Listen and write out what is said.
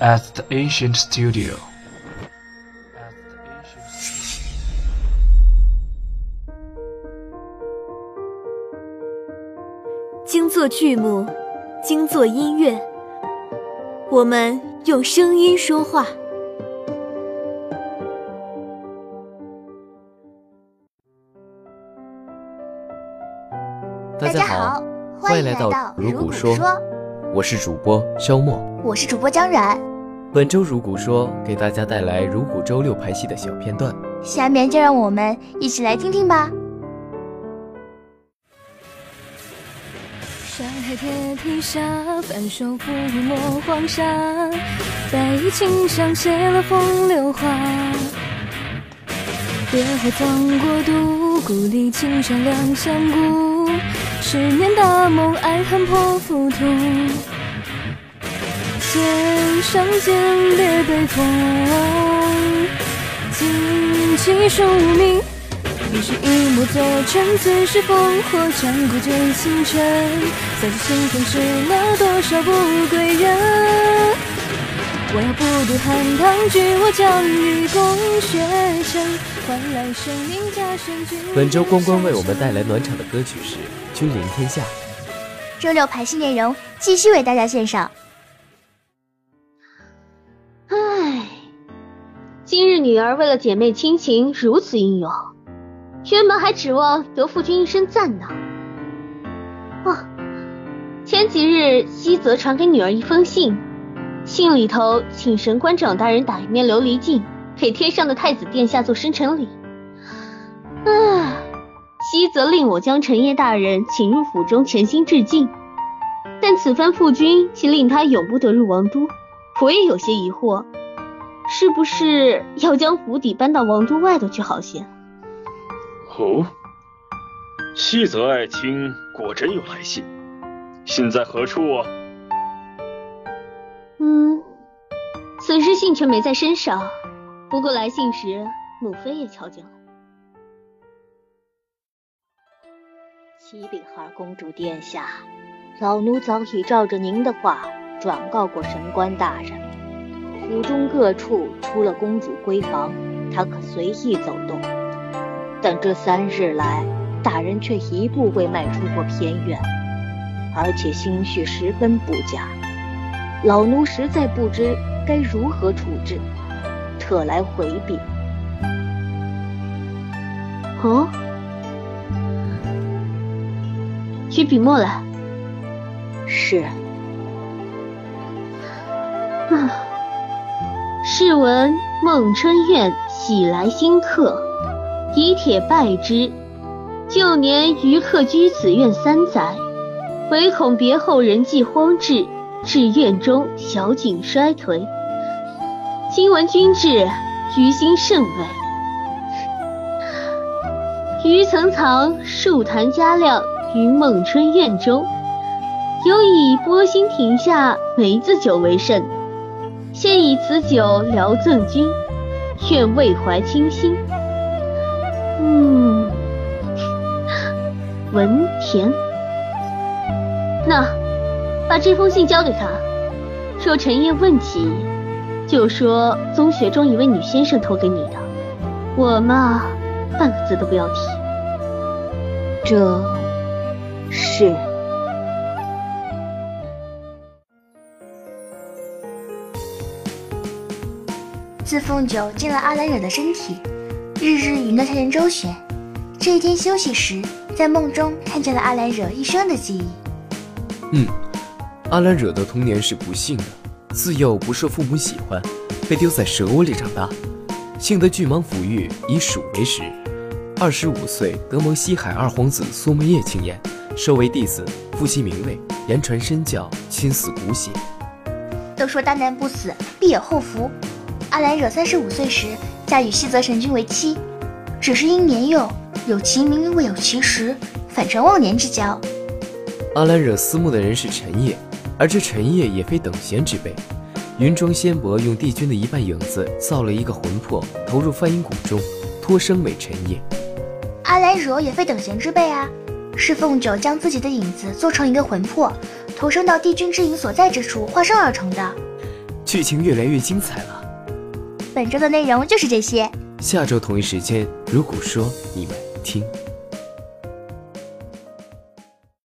at the ancient studio. 精作剧目，精作音乐，我们用声音说话。大家好，欢迎来到《如古说》，我是主播肖墨，我是主播张冉。本周《如古说》给大家带来如古周六排戏的小片段，下面就让我们一起来听听吧。山海铁蹄下，反手覆没黄沙，白衣琴上写了风流话。别后藏过度，故里青山两相顾。十年大梦，爱恨破浮屠。剑上剑，裂悲风。旌旗数鸣，一世一幕作成。最是烽火战古卷星辰，三世心中是了多少不归人？我要不渡汉唐举，我将与共血尘，换来生命加身君。本周关关为我们带来暖场的歌曲是《君临天下》。周六排戏内容继续为大家献上。唉，今日女儿为了姐妹亲情如此英勇，原本还指望得父君一声赞呢。哦，前几日西泽传给女儿一封信。信里头请神官长大人打一面琉璃镜，给天上的太子殿下做生辰礼。唉，西则令我将陈烨大人请入府中潜心致敬，但此番父君竟令他永不得入王都，我也有些疑惑，是不是要将府邸搬到王都外头去好些？哦，西泽爱卿果真有来信，信在何处啊？嗯，此时信却没在身上。不过来信时，母妃也瞧见了。启禀二公主殿下，老奴早已照着您的话转告过神官大人，府中各处除了公主闺房，他可随意走动。但这三日来，大人却一步未迈出过偏院，而且心绪十分不佳。老奴实在不知该如何处置，特来回禀。哦，取笔墨来。是。啊，试闻孟春院喜来新客，以帖拜之。旧年余客居此院三载，唯恐别后人迹荒至。至院中小景衰颓，今闻君至，于心甚慰。余曾藏数坛佳酿于孟春院中，尤以波心亭下梅子酒为甚，现以此酒聊赠君，愿慰怀清心。嗯，文甜。那。把这封信交给他，说陈烨问起，就说宗学中一位女先生托给你的。我嘛，半个字都不要提。这是。自凤九进了阿兰惹的身体，日日与那些人周旋。这一天休息时，在梦中看见了阿兰惹一生的记忆。嗯。阿兰惹的童年是不幸的，自幼不受父母喜欢，被丢在蛇窝里长大。幸得巨蟒抚育，以鼠为食。二十五岁得蒙西海二皇子苏门叶青眼，收为弟子，复习名位，言传身教，亲似骨血。都说大难不死，必有后福。阿兰惹三十五岁时嫁与西泽神君为妻，只是因年幼，有其名未有其实，反成忘年之交。阿兰惹思慕的人是陈烨。而这陈烨也非等闲之辈，云庄仙伯用帝君的一半影子造了一个魂魄，投入梵音谷中，托生为陈烨。阿兰惹也非等闲之辈啊，是凤九将自己的影子做成一个魂魄，投生到帝君之影所在之处，化生而成的。剧情越来越精彩了。本周的内容就是这些。下周同一时间，如果说你们听。